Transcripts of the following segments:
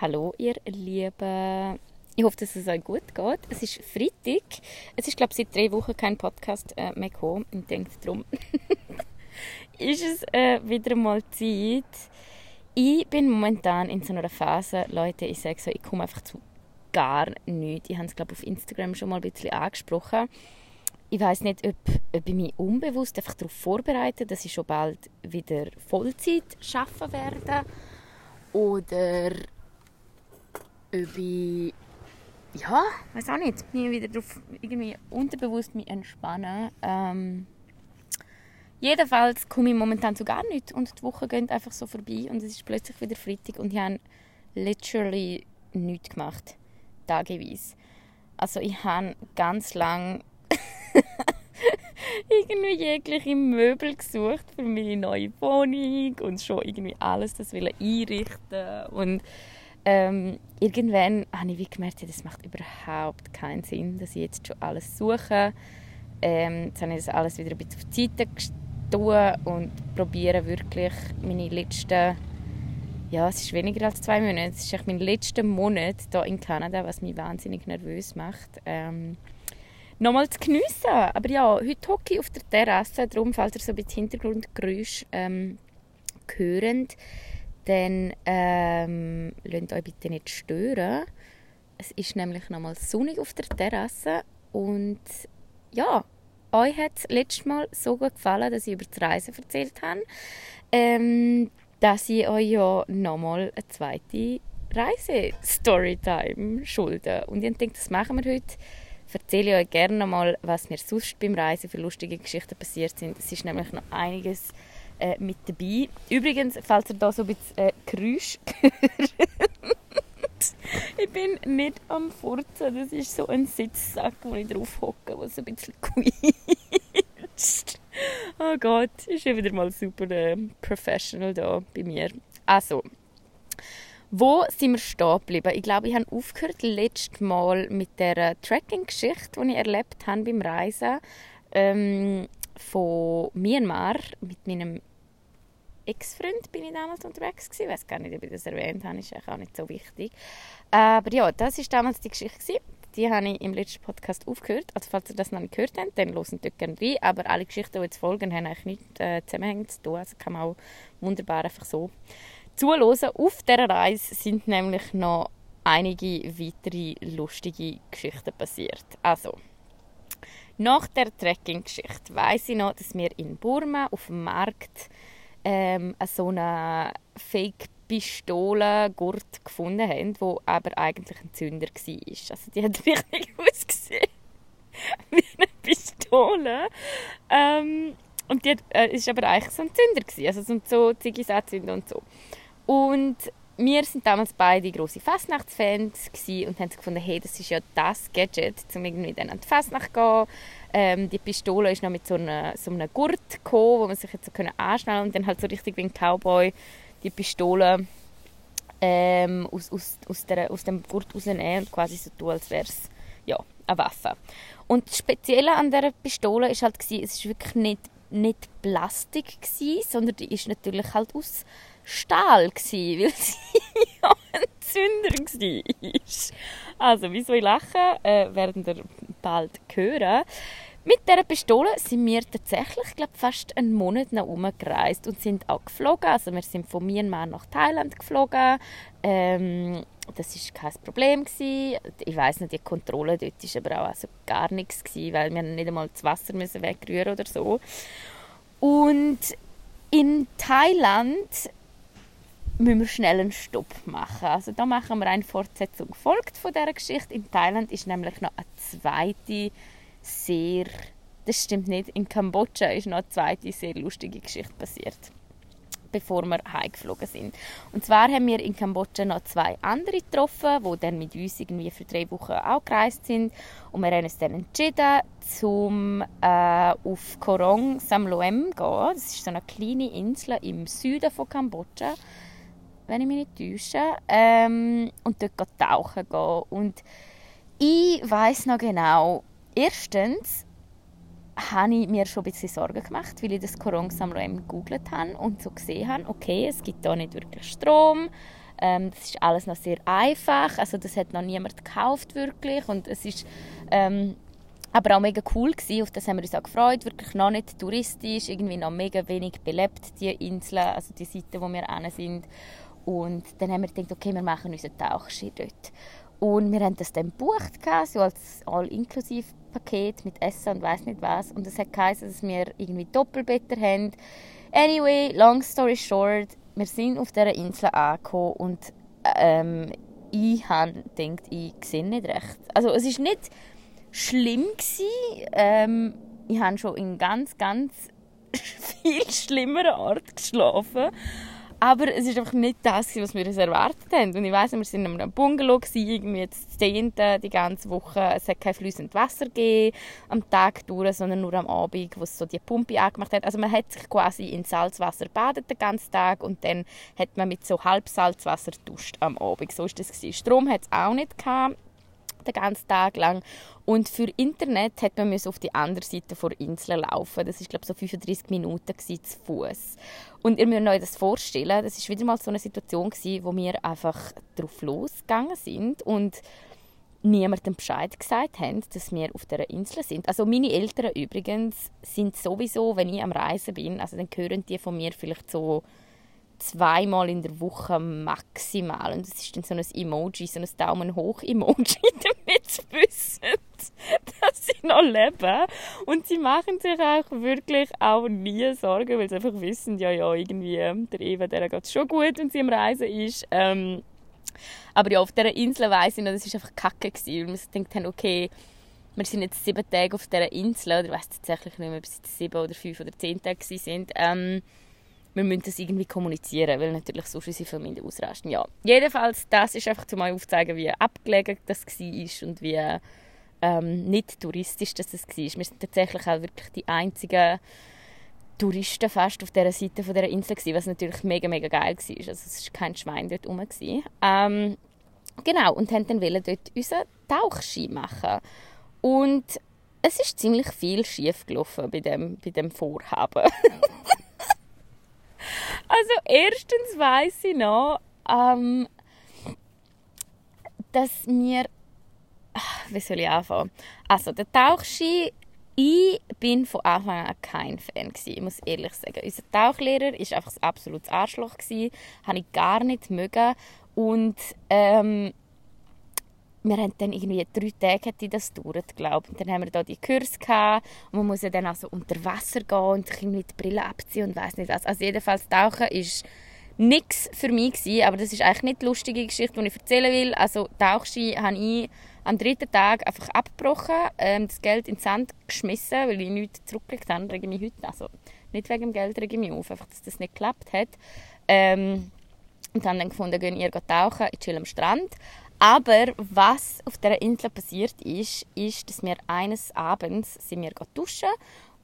Hallo, ihr Lieben. Ich hoffe, dass es euch gut geht. Es ist Freitag. Es ist, glaube ich, seit drei Wochen kein Podcast äh, mehr gekommen. Ich denke, darum ist es äh, wieder mal Zeit. Ich bin momentan in so einer Phase, Leute, ich sage so, ich komme einfach zu gar nichts. Ich habe es, glaube ich, auf Instagram schon mal ein bisschen angesprochen. Ich weiß nicht, ob, ob ich mich unbewusst einfach darauf vorbereite, dass ich schon bald wieder Vollzeit arbeiten werde. Oder ich, ja, weiß auch nicht, mich wieder darauf irgendwie unterbewusst mich entspannen. Ähm, jedenfalls komme ich momentan zu gar nichts und die Woche geht einfach so vorbei und es ist plötzlich wieder Freitag und ich habe literally nichts gemacht, tageweise. Also ich habe ganz lang irgendwie jegliche Möbel gesucht für meine neue Wohnung und schon irgendwie alles das einrichten und ähm, irgendwann habe ich wie gemerkt, das macht überhaupt keinen Sinn, dass ich jetzt schon alles suche. Ähm, jetzt habe ich das alles wieder ein bisschen auf die Seite getan und probiere wirklich meine letzten, ja, es ist weniger als zwei Monate, es ist mein letzter Monat hier in Kanada, was mich wahnsinnig nervös macht. Ähm, nochmal zu geniessen. Aber ja, heute hocke ich auf der Terrasse, darum, falls ihr so ein bisschen Hintergrundgeräusch ähm, hört, dann ähm, lasst euch bitte nicht stören. Es ist nämlich nochmal sonnig auf der Terrasse und ja, euch hat es letztes Mal so gut gefallen, dass ich über das Reisen erzählt habe, ähm, dass ich euch ja nochmal eine zweite Reise-Storytime schulde. Und ich denke, das machen wir heute. Erzähle ich euch gerne mal, was mir sonst beim Reisen für lustige Geschichten passiert sind. Es ist nämlich noch einiges äh, mit dabei. Übrigens, falls ihr da so ein bisschen äh, Geräusch ich bin nicht am Furzen. Das ist so ein Sitzsack, wo ich drauf hocke, der so ein bisschen quietscht. Oh Gott, ist ja wieder mal super äh, professional da bei mir. Also, wo sind wir stehen geblieben? Ich glaube, ich habe aufgehört letztes Mal mit der Tracking-Geschichte, die ich erlebt habe beim Reisen ähm, von Myanmar mit meinem Ex-Freund bin ich damals unterwegs gewesen. Ich weiß gar nicht, ob ich das erwähnt habe, ist auch nicht so wichtig. Aber ja, das war damals die Geschichte gewesen. Die habe ich im letzten Podcast aufgehört. Also falls ihr das noch nicht gehört habt, dann hören dort gerne rein. Aber alle Geschichten, die jetzt folgen, haben eigentlich nichts äh, zusammenhängend zu tun. Also kann man auch wunderbar einfach so zuhören. Auf dieser Reise sind nämlich noch einige weitere lustige Geschichten passiert. Also, nach der Trekking-Geschichte weiss ich noch, dass wir in Burma auf dem Markt ähm, so eine Fake-Pistolengurt gefunden haben, wo aber eigentlich ein Zünder war. Also die hat richtig ausgesehen wie eine Pistole. Ähm, und die hat, äh, aber eigentlich so ein Zünder gewesen, also so, so Ziggy-Zünder und so. Und wir sind damals beide große Fastnachtsfans und haben gefunden, hey, das ist ja das Gadget, um irgendwie dann an die Fastnacht zu gehen. Ähm, die Pistole ist noch mit so einem, so einem Gurt gekommen, wo man sich jetzt so können anschnallen und dann halt so richtig wie ein Cowboy die Pistole ähm, aus, aus, aus, der, aus dem Gurt rausnehmen und quasi so tun, als wäre es ja, eine Waffe. Und das Spezielle an dieser Pistole ist halt, es ist wirklich nicht, nicht Plastik, gewesen, sondern die ist natürlich halt aus Stahl, gewesen, weil sie ja ein Zünder war. Also, wieso ich lache, äh, werdet ihr bald hören. Mit dieser Pistole sind wir tatsächlich glaub, fast einen Monat nach gereist und sind auch geflogen. Also wir sind von Myanmar nach Thailand geflogen. Ähm, das war kein Problem. Gewesen. Ich weiß nicht, die Kontrolle dort war aber auch also gar nichts, gewesen, weil wir nicht einmal das Wasser wegrühren oder so. Und in Thailand müssen wir schnell einen Stopp machen. Also da machen wir eine Fortsetzung folgt von dieser Geschichte. In Thailand ist nämlich noch eine zweite sehr, das stimmt nicht, in Kambodscha ist noch eine zweite sehr lustige Geschichte passiert, bevor wir heimgeflogen sind. Und zwar haben wir in Kambodscha noch zwei andere getroffen, die dann mit uns irgendwie für drei Wochen auch gereist sind. Und wir haben uns dann entschieden, zum äh, auf Korong Samloem zu gehen. Das ist so eine kleine Insel im Süden von Kambodscha wenn ich mich nicht täusche, ähm, und dort tauchen gehen. Und ich weiß noch genau, erstens habe ich mir schon ein bisschen Sorgen gemacht, weil ich das Korong Samroem gegoogelt habe und so gesehen habe, okay, es gibt da nicht wirklich Strom, Ähm, das ist alles noch sehr einfach, also das hat noch niemand gekauft wirklich und es ist ähm, aber auch mega cool gewesen, auf das haben wir uns auch gefreut, wirklich noch nicht touristisch, irgendwie noch mega wenig belebt, die Inseln, also die Seite, wo wir an sind. Und dann haben wir gedacht, okay, wir machen unseren Tauchski dort. Und wir haben das dann gebucht, so als All-Inklusiv-Paket mit Essen und weiß nicht was. Und das hat geheißen, dass wir irgendwie Doppelbetter haben. Anyway, long story short, wir sind auf dieser Insel angekommen und ähm, ich habe gedacht, ich sehe nicht recht. Also es ist nicht schlimm Ähm, ich habe schon in ganz, ganz viel schlimmeren Ort geschlafen. Aber es ist einfach nicht das, was wir uns erwartet haben. Und ich weiss, wir waren in einem Bungalow, irgendwie jetzt Zehnte die ganze Woche. Es hat kein fließendes Wasser gegeben am Tag durch, sondern nur am Abend, wo es so die Pumpe angemacht hat. Also man hat sich quasi in Salzwasser badet den ganzen Tag und dann hat man mit so Halbsalzwasser duscht am Abend. So war das. Strom hat es auch nicht gehabt den ganzen Tag lang. Und für Internet hat man auf die andere Seite der Insel laufen. Das ist glaube so 35 Minuten zu Fuß. Und ihr müsst euch das vorstellen. Das ist wieder mal so eine Situation gewesen, wo wir einfach drauf losgegangen sind und niemandem Bescheid gesagt haben, dass wir auf der Insel sind. Also meine Eltern übrigens sind sowieso, wenn ich am Reisen bin, also dann hören die von mir vielleicht so zweimal in der Woche maximal. Und das ist dann so ein Emoji, so ein Daumen hoch Emoji, damit sie wissen, dass sie noch leben. Und sie machen sich auch wirklich auch nie Sorgen, weil sie einfach wissen, ja, ja, irgendwie, der Eva, der geht schon gut, wenn sie am Reisen ist. Ähm, aber ja, auf dieser Insel weiss ich noch, das war einfach kacke. Gewesen, weil wir gedacht haben, okay, wir sind jetzt sieben Tage auf dieser Insel, oder ich weiß tatsächlich nicht mehr, ob es sieben oder fünf oder zehn Tage sind. Ähm, wir müssen das irgendwie kommunizieren, weil natürlich sonst unsere Familie ausrasten. Ja, jedenfalls, das ist einfach, um euch aufzuzeigen, wie abgelegen das war und wie ähm, nicht touristisch das war. Wir sind tatsächlich auch wirklich die einzigen Touristen fast auf dieser Seite von dieser Insel was natürlich mega, mega geil war. Also es war kein Schwein dort rum. Ähm, genau, und haben dann dort unseren Tauchski machen. Und es ist ziemlich viel schief gelaufen bei dem, bei dem Vorhaben. Also erstens weiß ich noch, ähm, dass wir, wie soll ich anfangen? Also der Tauchski, ich bin von Anfang an kein Fan gewesen, ich muss ehrlich sagen. Unser Tauchlehrer ist einfach ein absolutes Arschloch gewesen, habe ich gar nicht mögen und ähm, wir haben dann irgendwie drei Tage hat das gedauert, glaube Und dann haben wir da die Kurs und man muss ja dann also unter Wasser gehen und sich irgendwie die Brille abziehen und weiß nicht was. Also jedenfalls Tauchen ist nichts für mich gewesen, aber das ist eigentlich nicht die lustige Geschichte, die ich erzählen will. Also Tauchski habe ich am dritten Tag einfach abgebrochen, ähm, das Geld in den Sand geschmissen, weil ich nichts zurückgelegt habe, rege mich heute, also nicht wegen dem Geld rege ich mich auf, einfach, dass das nicht geklappt hat. Ähm, und dann gefunden, gehen ihr tauchen, ich chill am Strand. Aber was auf der Insel passiert ist, ist, dass wir eines Abends sind wir duschen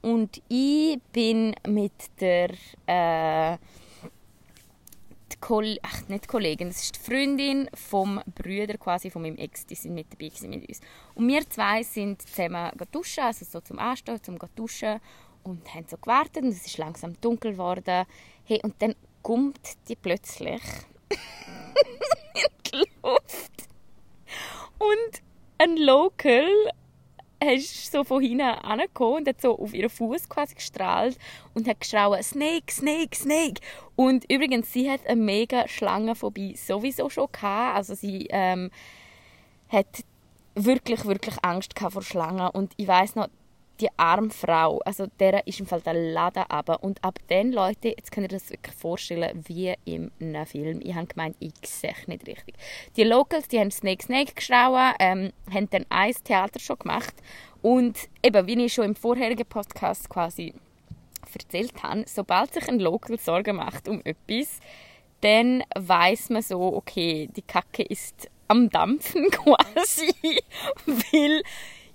und ich bin mit der äh, die ach, nicht Kollegin, das ist die Freundin vom Brüder quasi von meinem Ex, die sind mit dabei mit uns. Und wir zwei sind zusammen duschen, also so zum Anstehen, zum duschen und haben so gewartet und es ist langsam dunkel geworden. Hey, und dann kommt die plötzlich in die Luft und ein Local ist so von hinten angekommen und hat so auf ihren Fuß quasi gestrahlt und hat geschrien Snake, Snake, Snake. Und übrigens, sie hat eine mega Schlangenphobie sowieso schon gehabt. Also sie ähm, hat wirklich, wirklich Angst vor Schlangen und ich weiß noch, die arme Frau, also der ist im Fall der Laden aber und ab den Leute, jetzt könnt ihr das wirklich vorstellen, wie in einem Film. Ich habe gemeint, ich sehe nicht richtig. Die Locals, die haben Snake Snake geschrauen, ähm, haben dann ein Theater schon gemacht und eben, wie ich schon im vorherigen Podcast quasi erzählt habe, sobald sich ein Local Sorgen macht um etwas, dann weiß man so, okay, die Kacke ist am Dampfen quasi, weil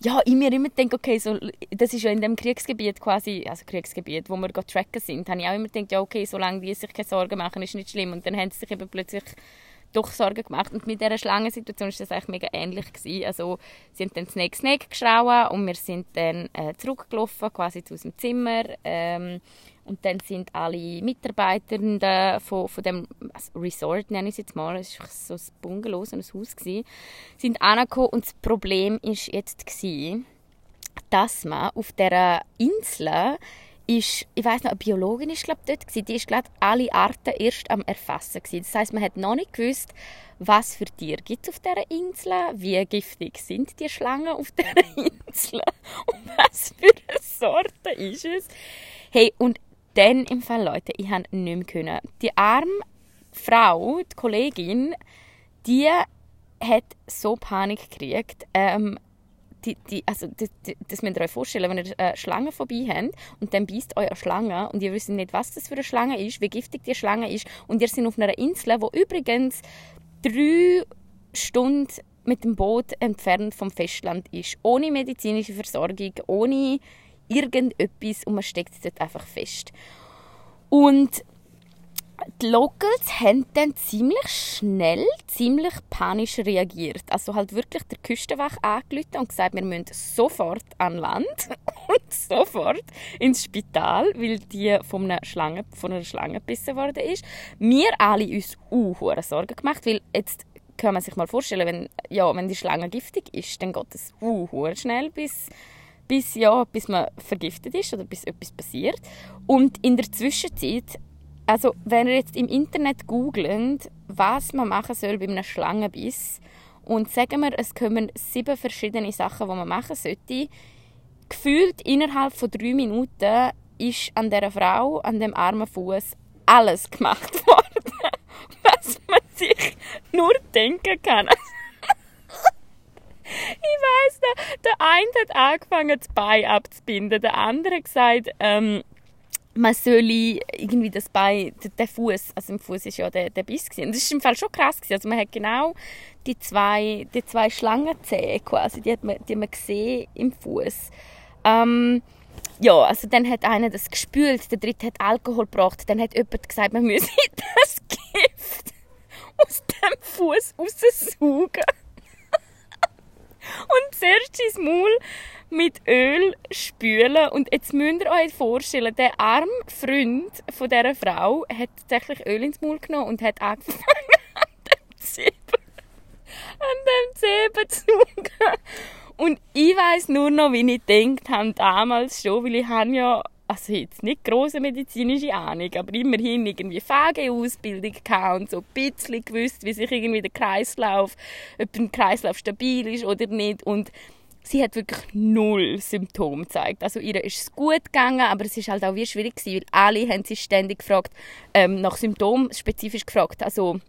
ja, ich mir immer denke, okay, so, das ist ja in dem Kriegsgebiet quasi, also Kriegsgebiet, wo wir tracken sind, habe ich auch immer gedacht, ja, okay, solange die sich keine Sorgen machen, ist nicht schlimm. Und dann haben sie sich eben plötzlich doch Sorgen gemacht. Und mit dieser Schlangensituation war das eigentlich mega ähnlich. Gewesen. Also, sie haben dann Snake Snake geschrauen und wir sind dann äh, zurückgelaufen, quasi zu unserem Zimmer. Ähm, und dann sind alle Mitarbeitenden von, von dem also Resort, nenne ich es jetzt mal, es war so ein Bungalow, ein Haus, gewesen, sind angekommen. Und das Problem war jetzt, gewesen, dass man auf dieser Insel ist, ich weiß noch, eine Biologin ist glaube dort gewesen, die ist glaube alle Arten erst am erfassen gewesen. Das heißt, man hat noch nicht gewusst, was für Tiere gibt es auf dieser Insel, wie giftig sind die Schlangen auf dieser Insel und was für eine Sorte ist es. Hey, und dann im Fall, Leute, ich habe nicht mehr können. Die arme Frau, die Kollegin, die hat so Panik gekriegt. Ähm, die, die, also das, das müsst ihr euch vorstellen, wenn ihr eine Schlange vorbei habt und dann beißt euch eine Schlange und ihr wisst nicht, was das für eine Schlange ist, wie giftig die Schlange ist und ihr seid auf einer Insel, wo übrigens drei Stunden mit dem Boot entfernt vom Festland ist, ohne medizinische Versorgung, ohne irgendetwas und man steckt dort einfach fest. Und die Locals haben dann ziemlich schnell, ziemlich panisch reagiert. Also halt wirklich der Küstenwache angerufen und gesagt, wir müssen sofort an Land und sofort ins Spital, weil die von einer Schlange, von einer Schlange gebissen worden ist. Wir alle uns uh, Sorgen gemacht, weil jetzt kann man sich mal vorstellen, wenn, ja, wenn die Schlange giftig ist, dann geht es uh, schnell bis bis, ja, bis man vergiftet ist oder bis etwas passiert. Und in der Zwischenzeit, also wenn ihr jetzt im Internet googelt, was man machen soll bei einem Schlangenbiss und sagen wir, es kommen sieben verschiedene Sachen, die man machen sollte, gefühlt innerhalb von drei Minuten ist an der Frau, an dem armen Fuß alles gemacht worden, was man sich nur denken kann ich weiß noch, der eine hat angefangen, das Bein abzubinden, der andere hat gesagt, ähm, man solle irgendwie das Bein, der Fuß, also im Fuß ist ja der, der Biss gewesen. Das ist im Fall schon krass gewesen. Also man hat genau die zwei, die zwei Schlangenzähne quasi, die hat man, die hat man gesehen im Fuß. Ähm, ja, also dann hat einer das gespült, der dritte hat Alkohol gebracht, dann hat jemand gesagt, man müsse das Gift aus dem Fuß raussaugen und zuerst ins Maul mit Öl spülen. Und jetzt müsst ihr euch vorstellen, der arme Freund von dieser Frau hat tatsächlich Öl ins Maul genommen und hat angefangen an dem Zeben, an dem Zeben zu suchen. Und ich weiß nur noch, wie ich gedacht habe damals schon, weil ich habe ja also jetzt nicht große medizinische Ahnung, aber immerhin irgendwie FAG-Ausbildung und so ein bisschen gewusst, wie sich irgendwie der Kreislauf, ob ein Kreislauf stabil ist oder nicht. Und sie hat wirklich null Symptome gezeigt. Also ihr ist es gut gegangen, aber es ist halt auch wie schwierig gewesen, weil alle haben sich ständig gefragt, ähm, nach Symptomen spezifisch gefragt, also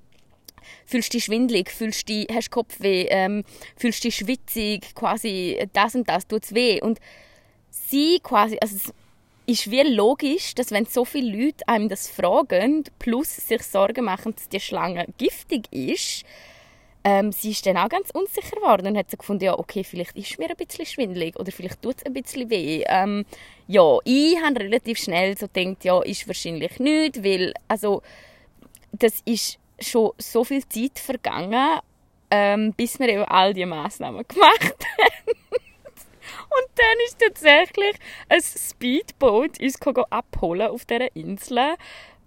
fühlst du dich schwindelig, fühlst du hast du Kopfweh, ähm, fühlst du dich schwitzig, quasi das und das tut weh. Und sie quasi, also ist wie logisch, dass wenn so viele Leute einem das fragen, plus sich Sorgen machen, dass die Schlange giftig ist, ähm, sie ist dann auch ganz unsicher geworden und hat so gefunden, ja, okay, vielleicht ist mir ein bisschen schwindelig oder vielleicht tut es ein bisschen weh. Ähm, ja, ich habe relativ schnell so gedacht, ja, ist wahrscheinlich nicht, weil, also, das ist schon so viel Zeit vergangen, ähm, bis wir eben all diese Massnahmen gemacht haben. Und dann ist tatsächlich ein Speedboat uns abholen auf dieser Insel.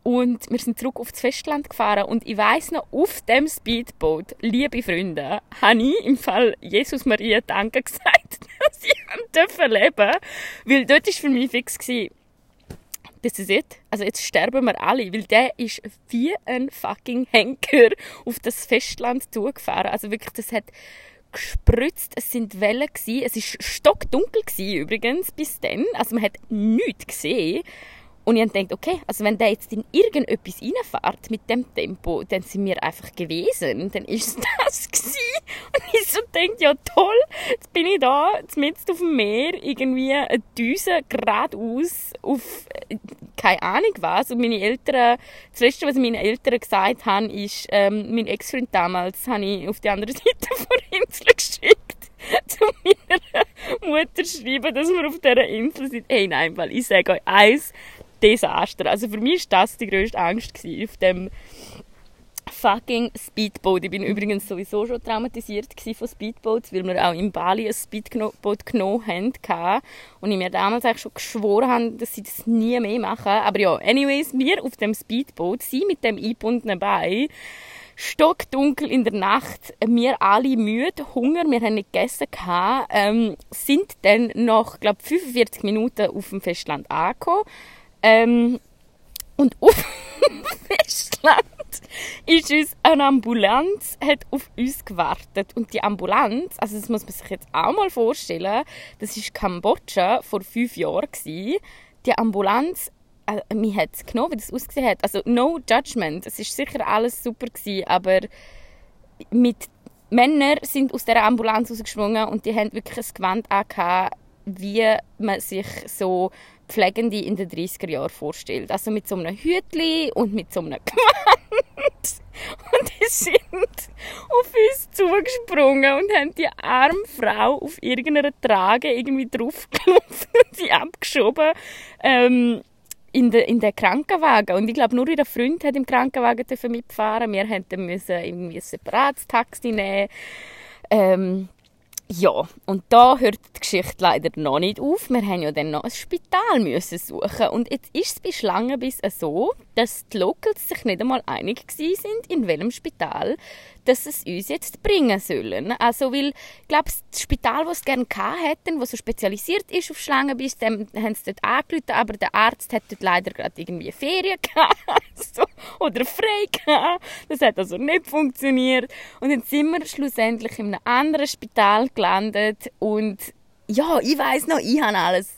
Und wir sind zurück aufs Festland gefahren. Und ich weiß noch, auf dem Speedboat, liebe Freunde, habe ich im Fall Jesus Maria Danke gesagt, dass ich leben leben Weil dort war für mich fix, gewesen, das ist es. Also jetzt sterben wir alle, weil der ist wie ein fucking Henker auf das Festland zugefahren. Also wirklich, das hat gespritzt, es sind Wellen gewesen. es ist stockdunkel gewesen, übrigens bis dann, also man hat nichts gesehen und ich gedacht, okay, also wenn der jetzt in irgendetwas reinfährt mit dem Tempo, dann sind wir einfach gewesen. Dann ist es das gewesen. Und ich so denke, ja toll, jetzt bin ich da, mitten auf dem Meer, irgendwie eine Düse geradeaus auf keine Ahnung was. Und meine Eltern, das Letzte, was meine Eltern gesagt haben, ist, ähm, mein Ex-Freund damals habe ich auf die andere Seite von der Insel geschickt zu meiner Mutter schreiben, dass wir auf dieser Insel sind. Hey, nein, weil ich sage euch eins, Desaster. Also für mich war das die grösste Angst auf dem fucking Speedboat. Ich bin übrigens sowieso schon traumatisiert von Speedboats, weil wir auch in Bali ein Speedboat genommen haben und ich mir damals eigentlich schon geschworen habe, dass sie das nie mehr machen. Aber ja, anyways, wir auf dem Speedboat, sie mit dem eingebundenen Bein, stockdunkel in der Nacht, wir alle müde, Hunger, wir haben nicht gegessen, ähm, sind dann nach, glaube 45 Minuten auf dem Festland angekommen. Ähm, und auf dem Festland ist uns eine Ambulanz hat auf uns gewartet. Und die Ambulanz, also das muss man sich jetzt auch mal vorstellen, das war Kambodscha vor fünf Jahren. Gewesen. Die Ambulanz, äh, mir hat es genommen, wie das ausgesehen hat. Also no judgment, es war sicher alles super, gewesen, aber mit Männer sind aus der Ambulanz rausgesprungen und die haben wirklich ein Gewand angehabt, wie man sich so Pflegende in den 30er Jahren vorstellt. Also mit so einem Hütli und mit so einem Gewand. Und die sind auf uns zugesprungen und haben die arme Frau auf irgendeiner Trage irgendwie draufgelaufen und sie abgeschoben. Ähm, in den, in den Krankenwagen. Und ich glaube, nur ihr Freund hat im Krankenwagen mitfahren Wir mussten irgendwie ein separates Taxi nehmen. Ähm, ja, und da hört die Geschichte leider noch nicht auf. Wir haben ja dann noch ein Spital müssen suchen und jetzt ist es bei Schlangenbiss so, dass die Locals sich nicht einmal einig sind, in welchem Spital dass es uns jetzt bringen sollen. Also, weil, ich glaube, das Spital, das sie gerne hätten, das so spezialisiert ist auf Schlangenbiss, dem haben sie dort angerufen, aber der Arzt hat dort leider gerade irgendwie Ferien gehabt, so, oder frei gehabt. Das hat also nicht funktioniert. Und dann sind wir schlussendlich in einem anderen Spital gelandet und ja, ich weiß noch, ich habe alles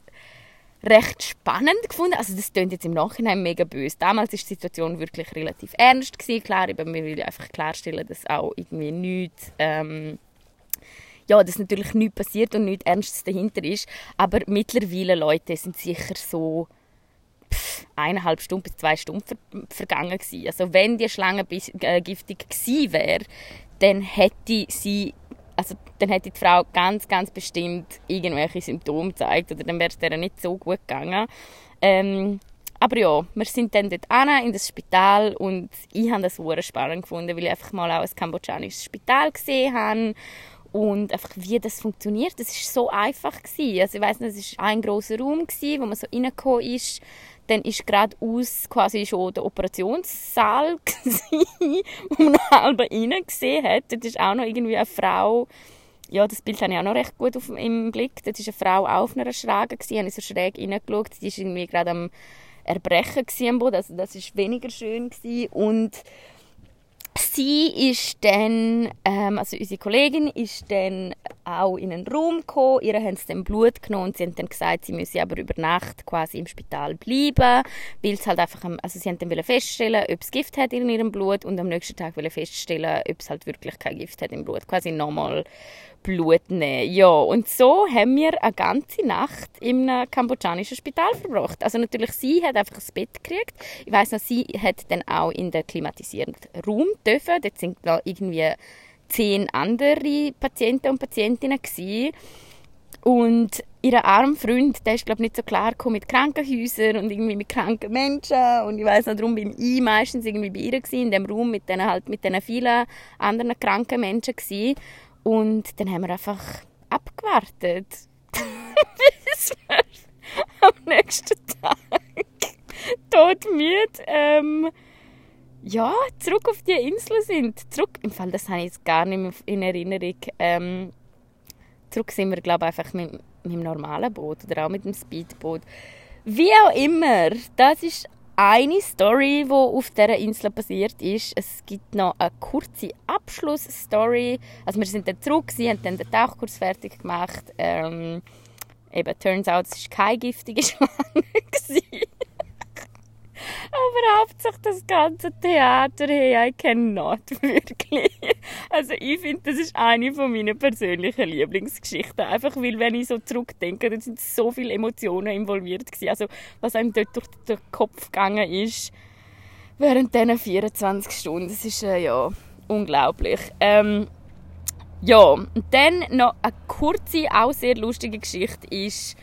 recht spannend gefunden. Also das klingt jetzt im Nachhinein mega böse. Damals war die Situation wirklich relativ ernst gewesen. Klar, eben, wir will einfach klarstellen, dass auch irgendwie nichts, ähm, ja, dass natürlich nichts passiert und nichts Ernstes dahinter ist. Aber mittlerweile, Leute, sind sicher so eineinhalb Stunden bis zwei Stunden ver vergangen gewesen. Also wenn die Schlange äh, giftig gewesen wäre, dann hätte sie also dann hätte die Frau ganz, ganz bestimmt irgendwelche Symptome gezeigt oder dann wäre es ihr nicht so gut gegangen. Ähm, aber ja, wir sind dann dort in das Spital und ich habe das sehr spannend gefunden, weil ich einfach mal auch ein kambodschanisches Spital gesehen habe und einfach wie das funktioniert. Das ist so einfach gewesen. Also ich weiß nicht, es war ein großer Raum gewesen, wo man so reingekommen ist dann ist gerade aus quasi schon der Operationssaal wo man halb rein gesehen hat. Dort ist auch noch irgendwie eine Frau, ja, das Bild habe ich auch noch recht gut auf, im Blick. Dort ist eine Frau auf einer Schräge gewesen, habe ich so schräg reingeschaut. Die ist irgendwie gerade am Erbrechen am Boden, also das ist weniger schön gewesen. und sie ist dann, ähm, also unsere Kollegin ist dann auch in einen Raum gekommen, ihr haben sie dann Blut genommen und sie haben dann gesagt, sie müsse aber über Nacht quasi im Spital bleiben, weil es halt einfach, also sie haben dann feststellen, ob es Gift hat in ihrem Blut und am nächsten Tag feststellen, ob es halt wirklich kein Gift hat im Blut, quasi nochmal Blut nehmen. Ja, und so haben wir eine ganze Nacht einem kambodschanischen Spital verbracht. Also natürlich, sie hat einfach ein Bett gekriegt. Ich weiß noch, sie hat dann auch in den klimatisierenden Raum dürfen. Dort sind noch irgendwie zehn andere Patienten und Patientinnen gewesen. Und ihr armer Freund, der ist glaube nicht so klar mit Krankenhäusern und irgendwie mit kranken Menschen und ich weiß noch, darum bin ich meistens irgendwie bei ihr gewesen, in dem Raum mit diesen halt vielen anderen kranken Menschen gewesen. Und dann haben wir einfach abgewartet. Bis wir am nächsten Tag todmüde ähm, ja, zurück auf die Insel sind. Zurück, im Fall, das habe ich jetzt gar nicht mehr in Erinnerung. Ähm, zurück sind wir, glaube ich, einfach mit, mit dem normalen Boot oder auch mit dem Speedboot. Wie auch immer, das ist eine Story, die auf dieser Insel passiert ist. Es gibt noch eine kurze Abschlussstory. Also wir sind dann zurück, sie haben dann den Tauchkurs fertig gemacht. Ähm, eben, turns out, es war keine giftige Schlange. Aber hauptsächlich das ganze Theater, hey, I cannot, wirklich. Also ich finde, das ist eine von meinen persönlichen Lieblingsgeschichten. Einfach weil, wenn ich so zurückdenke, da sind so viele Emotionen involviert gewesen. Also was einem dort durch den Kopf gegangen ist, während diesen 24 Stunden, das ist äh, ja unglaublich. Ähm, ja, und dann noch eine kurze, auch sehr lustige Geschichte ist,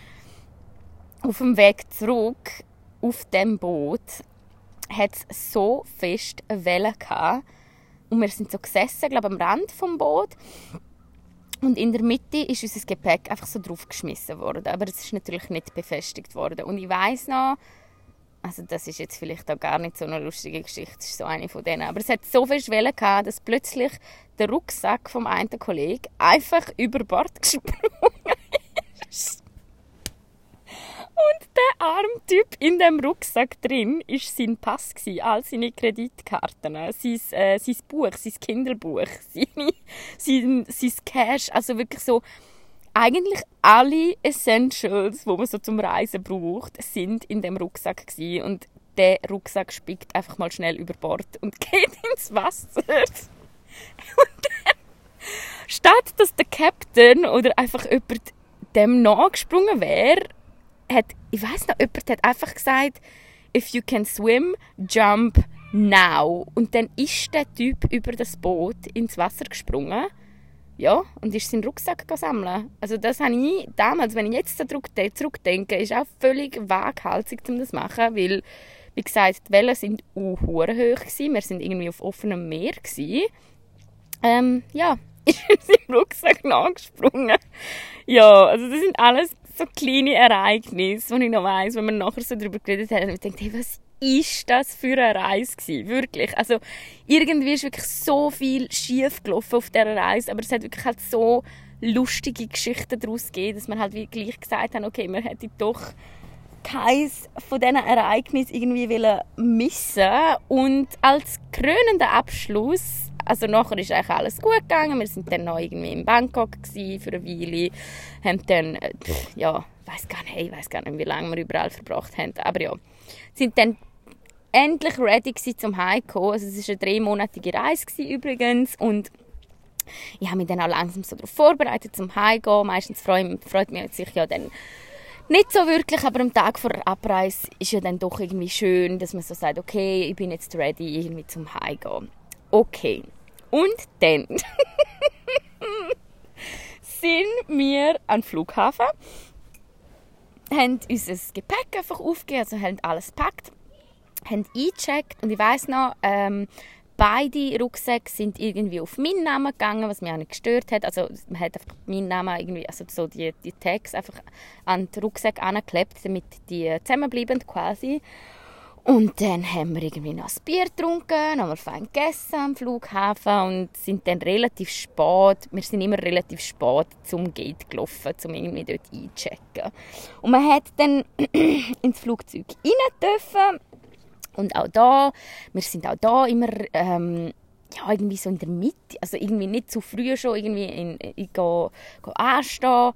auf dem Weg zurück auf dem Boot hat es so fest Wellen gehabt, und wir sind so gesessen, glaube am Rand vom Boot. Und in der Mitte ist unser Gepäck einfach so draufgeschmissen worden. Aber es ist natürlich nicht befestigt worden. Und ich weiß noch, also das ist jetzt vielleicht auch gar nicht so eine lustige Geschichte, das ist so eine von denen. Aber es hat so viele Schwellen dass plötzlich der Rucksack vom einen Kollegen einfach über Bord gesprungen ist. Und der arme Typ in dem Rucksack drin war sein Pass, all seine Kreditkarten, sein, äh, sein Buch, sein Kinderbuch, seine, sein, sein Cash, also wirklich so eigentlich alle Essentials, die man so zum Reisen braucht, sind in dem Rucksack gewesen. und der Rucksack spickt einfach mal schnell über Bord und geht ins Wasser. Und dann, statt dass der Captain oder einfach jemand dem nachgesprungen wäre, hat, ich weiß noch, jemand hat einfach gesagt, if you can swim, jump now. Und dann ist der Typ über das Boot ins Wasser gesprungen. Ja, und ist seinen Rucksack sammeln. Also das habe ich damals, wenn ich jetzt zurückdenke, ist auch völlig waghalsig, um das zu machen, weil, wie gesagt, die Wellen sind uh, hoch gewesen. Wir sind irgendwie auf offenem Meer gewesen. Ähm, ja, ist in seinem Rucksack nachgesprungen. Ja, also das sind alles so kleine Ereignisse, die ich noch weiss, wenn man nachher so darüber geredet hat, und ich dachte, hey, was ist das für eine Reise gewesen? Wirklich. Also, irgendwie ist wirklich so viel schief gelaufen auf dieser Reise, aber es hat wirklich halt so lustige Geschichten daraus gegeben, dass man halt wirklich gesagt hat, okay, man hätte doch keins von diesen Ereignissen irgendwie missen und als krönender Abschluss also nachher ist eigentlich alles gut gegangen. Wir sind dann noch irgendwie in Bangkok für eine Weile, haben dann, äh, ja, weiß gar nicht, ich weiß gar nicht, wie lange wir überall verbracht haben, aber ja, sind dann endlich ready zum Heimkommen. Also es war eine dreimonatige Reise übrigens und ich habe mich dann auch langsam so darauf vorbereitet zum Heimgehen. Meistens freut, freut mich sich ja dann nicht so wirklich, aber am Tag vor der Abreise ist ja dann doch irgendwie schön, dass man so sagt, okay, ich bin jetzt ready irgendwie zum Heimgehen. Okay. Und dann sind wir am Flughafen, haben unser Gepäck einfach aufgegeben, also haben alles gepackt, haben eingecheckt und ich weiss noch, ähm, beide Rucksäcke sind irgendwie auf meinen Namen gegangen, was mich auch nicht gestört hat. Also man hat einfach meinen Namen irgendwie, also so die, die Tags einfach an den Rucksack angeklebt, damit die zusammenbleiben quasi. Und dann haben wir irgendwie noch ein Bier getrunken, haben wir fein gegessen am Flughafen und sind dann relativ spät, wir sind immer relativ spät zum Gate gelaufen, um irgendwie dort einzuchecken. Und man hat dann ins Flugzeug rein dürfen und auch da, wir sind auch da immer ähm, ja, irgendwie so in der Mitte, also irgendwie nicht zu früh schon irgendwie in, in, in, in anstehen,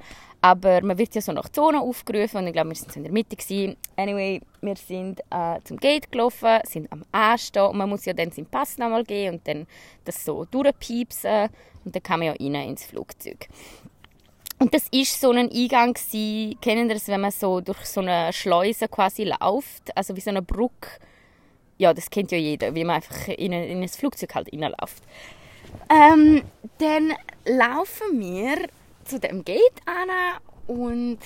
aber man wird ja so nach Zone aufgerufen und ich glaube, wir so in der Mitte. Gewesen. Anyway, wir sind äh, zum Gate gelaufen, sind am Anstehen und man muss ja dann seinen Pass nochmal geben und dann das so durchpiepsen und dann kann man ja rein ins Flugzeug. Und das ist so ein Eingang gewesen, kennen das, wenn man so durch so eine Schleuse quasi läuft, also wie so eine Brücke. Ja, das kennt ja jeder, wie man einfach in ein, in ein Flugzeug halt reinläuft. Ähm, dann laufen wir zu dem Gate an und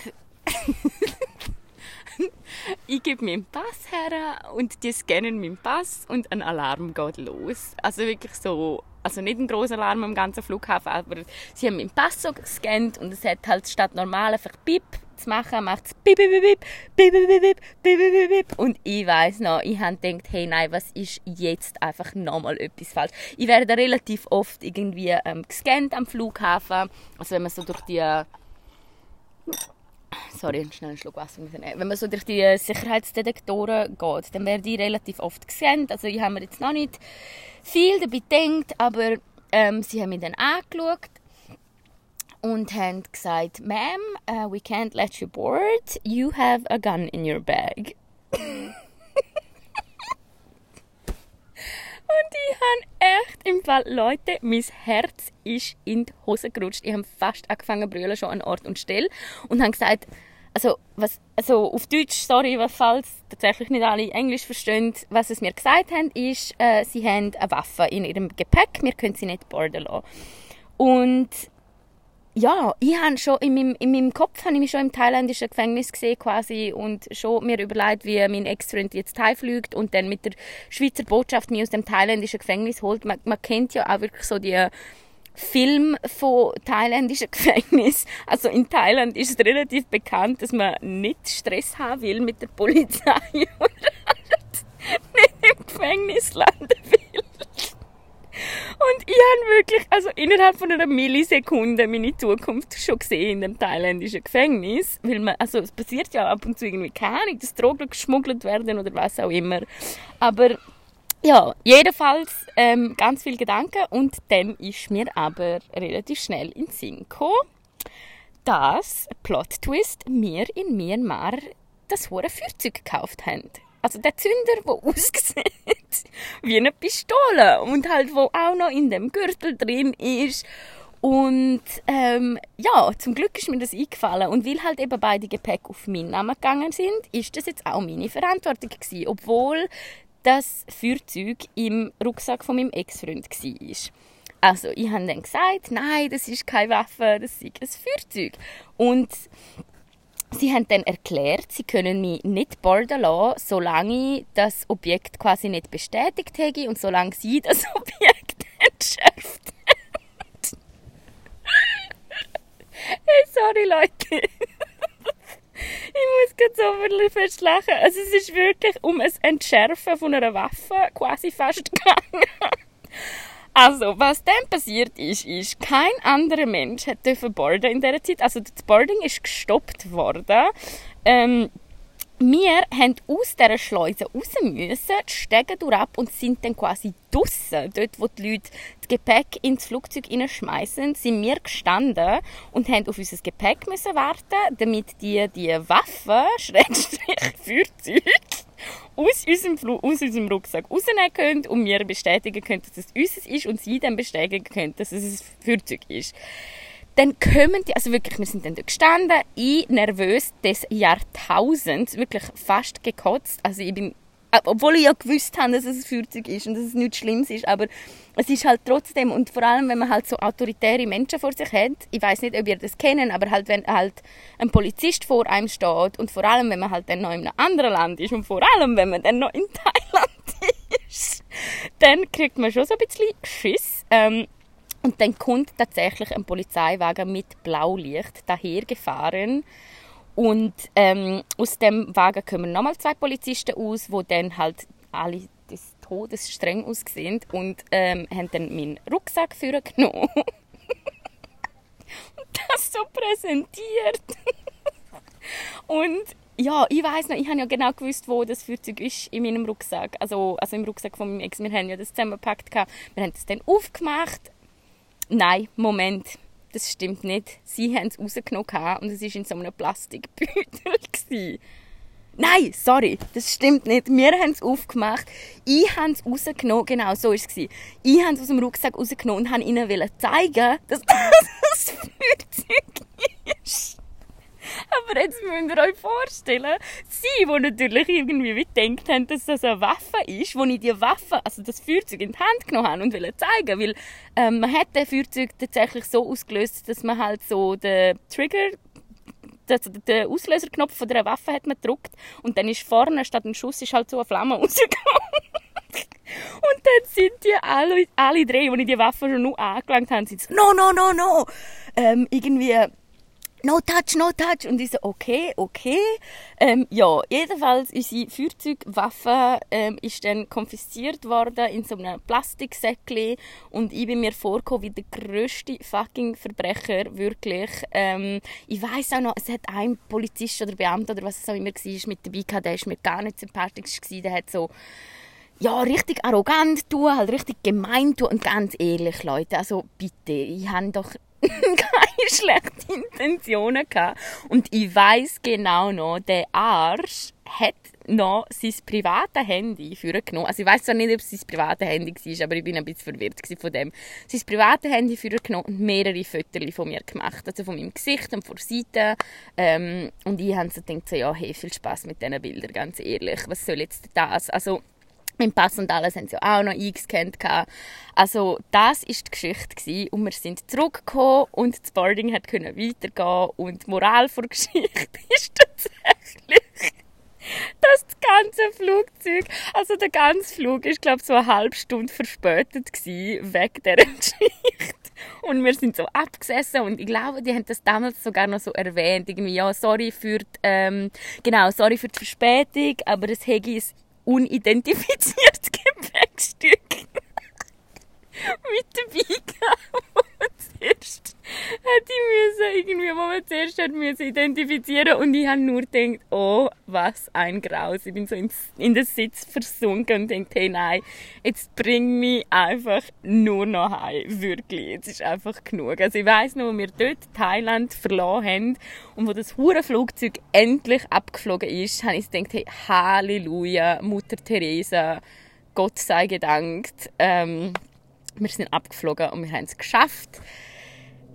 ich gebe meinen Pass her und die scannen meinen Pass und ein Alarm geht los. Also wirklich so, also nicht ein großer Alarm am ganzen Flughafen, aber sie haben meinen Pass so gescannt und es hat halt statt normal einfach Bip zu machen, macht es bip, bip, bip, bip, bip, bip, bip, bip, bip, Und ich weiß noch, ich habe gedacht, hey, nein, was ist jetzt einfach nochmal etwas falsch? Ich werde relativ oft irgendwie ähm, gescannt am Flughafen. Also wenn man so durch die... Sorry, schnell einen Schluck Wasser müssen Wenn man so durch die Sicherheitsdetektoren geht, dann werde ich relativ oft gescannt. Also ich habe mir jetzt noch nicht viel dabei gedacht, aber ähm, sie haben mich dann angeschaut und haben gesagt, Ma'am, uh, we can't let you board. You have a gun in your bag. Und ich habe echt im Fall, Leute, mein Herz ist in die Hose gerutscht. Ich habe fast angefangen zu brüllen, schon an Ort und Stelle. Und habe gesagt, also, was, also auf Deutsch, sorry, falls tatsächlich nicht alle Englisch verstehen, was sie mir gesagt haben, ist, äh, sie haben eine Waffe in ihrem Gepäck, wir können sie nicht boarden lassen. Und ja, ich habe schon in meinem, in meinem Kopf habe ich mich schon im thailändischen Gefängnis gesehen quasi und schon mir überlegt, wie mein Ex-Freund jetzt heimfliegt und dann mit der Schweizer Botschaft mich aus dem thailändischen Gefängnis holt. Man, man kennt ja auch wirklich so die Film von thailändischen Gefängnis. Also in Thailand ist es relativ bekannt, dass man nicht Stress haben will mit der Polizei oder nicht im Gefängnis landen will. Und ich habe wirklich, also innerhalb von einer Millisekunde meine Zukunft schon gesehen in dem thailändischen Gefängnis. Weil man, also es passiert ja ab und zu irgendwie keine Ahnung, dass Drogen geschmuggelt werden oder was auch immer. Aber ja, jedenfalls ähm, ganz viel Gedanken und dann ist mir aber relativ schnell in Sinn gekommen, dass Plot Twist mir in Myanmar das hohe Feuerzeug gekauft haben. Also der Zünder, der aussieht wie eine Pistole und halt wo auch noch in dem Gürtel drin ist. Und ähm, ja, zum Glück ist mir das eingefallen. Und weil halt eben beide Gepäck auf meinen Namen gegangen sind, ist das jetzt auch meine Verantwortung gewesen. Obwohl das Feuerzeug im Rucksack von meinem Ex-Freund war. Also, ich habe dann gesagt, nein, das ist keine Waffe, das ist ein Feuerzeug. Und Sie haben dann erklärt, sie können mich nicht boarden lassen, solange das Objekt quasi nicht bestätigt hätte und solange sie das Objekt entschärft haben. hey, sorry Leute. ich muss gerade so wirklich fest lachen. Also es ist wirklich um ein Entschärfen von einer Waffe quasi fast gegangen. Also, was dann passiert ist, ist, kein anderer Mensch hat boarden in dieser Zeit. Also, das Boarding ist gestoppt worden. Ähm, wir haben aus dieser Schleuse raus müssen, die Stege ab und sind dann quasi draussen, dort wo die Leute das Gepäck ins Flugzeug schmeißen, sind wir gestanden und haben auf unser Gepäck müssen warten, damit die die Waffen, Schrägstrich Feuerzeug, aus unserem, aus unserem Rucksack rausnehmen können und wir bestätigen können, dass es unseres ist und sie dann bestätigen können, dass es ein Feuerzeug ist. Dann kommen die, also wirklich, wir sind dann dort gestanden, ich nervös des Jahrtausends, wirklich fast gekotzt, also ich bin obwohl ich ja gewusst habe, dass es ein Feuerzeug ist und dass es nichts Schlimmes ist, aber es ist halt trotzdem, und vor allem, wenn man halt so autoritäre Menschen vor sich hat, ich weiß nicht, ob ihr das kennen, aber halt, wenn halt ein Polizist vor einem steht und vor allem, wenn man halt dann noch in einem anderen Land ist und vor allem, wenn man dann noch in Thailand ist, dann kriegt man schon so ein bisschen Schiss. Ähm, und dann kommt tatsächlich ein Polizeiwagen mit Blaulicht dahergefahren und ähm, aus dem Wagen kommen nochmal zwei Polizisten aus, die dann halt alle des Todes streng aussehen und ähm, haben dann meinen Rucksack für genommen und das so präsentiert. und ja, ich weiß noch, ich habe ja genau gewusst, wo das Feuerzeug ist in meinem Rucksack. Also, also im Rucksack von meinem Ex. Wir haben ja das zusammengepackt. Wir haben das dann aufgemacht. Nein, Moment das stimmt nicht. Sie haben es rausgenommen und es war in so einem Plastikbeutel. Nein, sorry, das stimmt nicht. Wir haben es aufgemacht. Ich habe es rausgenommen. Genau, so war es. Ich habe es aus dem Rucksack rausgenommen und wollte ihnen zeigen, dass das Feuerzeug ist. Aber jetzt müsst ihr euch vorstellen, sie, die natürlich irgendwie gedacht haben, dass das eine Waffe ist, wo ich die Waffe, also das Feuerzeug in die Hand genommen habe und wollte zeigen, weil ähm, man hat das Feuerzeug tatsächlich so ausgelöst, dass man halt so den Trigger den Auslöserknopf von der Waffe hat man gedrückt und dann ist vorne statt ein Schuss ist halt so eine Flamme rausgekommen. und dann sind die alle, alle drei, die die Waffe schon nur angelangt haben, sind so, no, no, no, no. Ähm, irgendwie no touch, no touch. Und ich so, okay, okay. Ähm, ja, jedenfalls, unsere Feuerzeugwaffe ähm, ist dann konfisziert worden in so einem Plastiksäckchen und ich bin mir vorgekommen wie der grösste fucking Verbrecher, wirklich. Ähm, ich weiß auch noch, es hat ein Polizist oder Beamter oder was es auch immer war, mit dabei gehabt, der war mir gar nicht sympathisch gewesen, der hat so ja, richtig arrogant tun, halt richtig gemein tun und ganz ehrlich, Leute, also bitte, ich habe doch keine schlechten Intentionen gehabt. Und ich weiß genau noch, der Arsch hat noch sein privates Handy genommen. Also ich weiß zwar nicht, ob es sein privates Handy war, aber ich bin ein bisschen verwirrt von dem. Sein privates Handy genommen und mehrere Fotos von mir gemacht. Also von meinem Gesicht und von der Seite. Ähm, und ich habe so gedacht, so, ja, hey, viel Spaß mit diesen Bildern, ganz ehrlich. Was soll jetzt das? Also Mein Pass und alles haben sie auch noch eingescannt. Also das war die Geschichte gewesen. und wir sind zurückgekommen und das Boarding können weitergehen und die Moral der Geschichte ist tatsächlich, dass das ganze Flugzeug, also der ganze Flug ist glaube so eine halbe Stunde verspätet gewesen, wegen dieser Geschichte. Und wir sind so abgesessen und ich glaube, die haben das damals sogar noch so erwähnt, irgendwie, ja, sorry für die, ähm, genau, sorry für die Verspätung, aber es hätte unidentifiziertes Gepäckstück. Mit dabei gehabt zuerst hätte ich müssen, irgendwie, wo man zuerst hat müssen identifizieren und ich habe nur gedacht, oh, was ein Graus. Ich bin so in, in den Sitz versunken und denke, hey, nein, jetzt bring mich einfach nur noch heim. Wirklich, jetzt ist einfach genug. Also ich weiss noch, wo wir dort Thailand verloren haben und wo das hure Flugzeug endlich abgeflogen ist, habe ich gedacht, hey, Halleluja, Mutter Teresa, Gott sei gedankt. Ähm, wir sind abgeflogen und wir haben es geschafft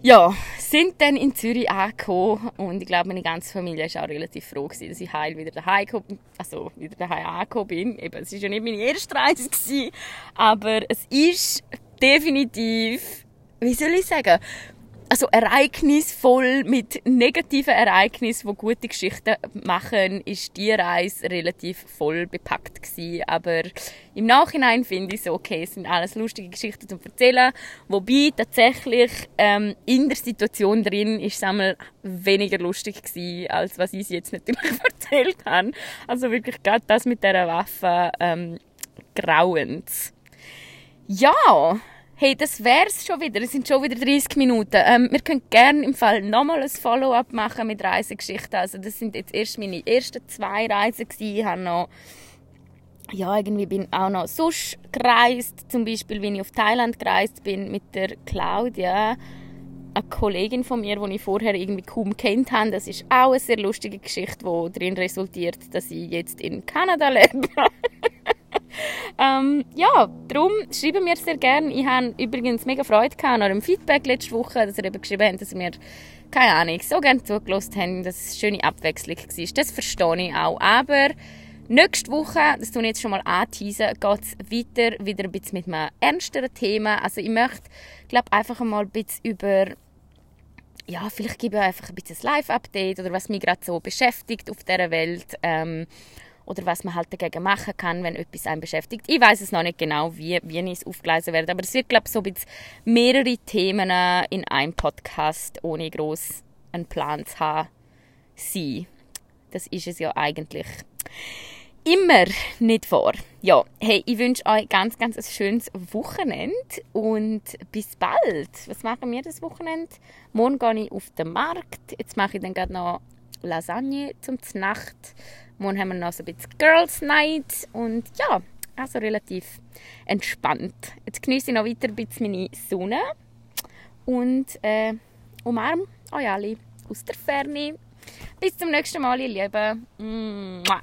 ja, sind dann in Zürich angekommen und ich glaube, meine ganze Familie war auch relativ froh, gewesen, dass ich heil wieder daheim gekommen, also wieder daheim angekommen bin. Eben, es war ja nicht meine erste Reise, gewesen, aber es ist definitiv, wie soll ich sagen, also ereignisvoll mit negativen Ereignissen, die gute Geschichten machen, ist die Reise relativ voll bepackt gewesen. Aber im Nachhinein finde ich so, okay, es sind alles lustige Geschichten zu erzählen. Wobei tatsächlich ähm, in der Situation drin ist es einmal weniger lustig gewesen, als was ich jetzt natürlich erzählt habe. Also wirklich gerade das mit der Waffe ähm, grauend. Ja, Hey, das wär's schon wieder. Es sind schon wieder 30 Minuten. Ähm, wir können gerne im Fall nochmal ein Follow-up machen mit Reisegeschichten. Also das sind jetzt erst meine ersten zwei Reisen gewesen. Ich habe noch, ja, irgendwie bin auch noch sonst gereist. Zum Beispiel, wenn ich auf Thailand gereist bin mit der Claudia, eine Kollegin von mir, die ich vorher irgendwie kaum kennt habe. Das ist auch eine sehr lustige Geschichte, die darin resultiert, dass ich jetzt in Kanada lebe. ähm, ja, darum schreiben mir sehr gerne. Ich habe übrigens mega Freude an eurem Feedback letzte Woche, dass ihr eben geschrieben habt, dass ihr mir, keine Ahnung, so gerne zugelassen habt, dass es eine schöne Abwechslung war. Das verstehe ich auch. Aber nächste Woche, das ich jetzt schon mal anteasen, geht es weiter, wieder ein bisschen mit einem ernsteren Thema. Also ich möchte, glaube einfach mal ein bisschen über ja, vielleicht gebe ich einfach ein bisschen ein Live-Update oder was mich gerade so beschäftigt auf dieser Welt. Ähm, oder was man halt dagegen machen kann, wenn etwas einen beschäftigt. Ich weiß es noch nicht genau, wie, wie ich es aufgleisen werde, aber es wird, glaube ich, so ein mehrere Themen in einem Podcast, ohne groß einen Plan zu haben, sein. Das ist es ja eigentlich immer nicht vor. Ja, hey, ich wünsche euch ganz, ganz ein schönes Wochenende und bis bald. Was machen wir das Wochenende? Morgen gehe ich auf den Markt. Jetzt mache ich dann gerade noch Lasagne zum Nacht. Morgen haben wir noch so ein bisschen Girls Night und ja, also relativ entspannt. Jetzt genieße ich noch weiter ein bisschen meine Sonne und äh, umarme euch alle aus der Ferne. Bis zum nächsten Mal, ihr Lieben. Mua.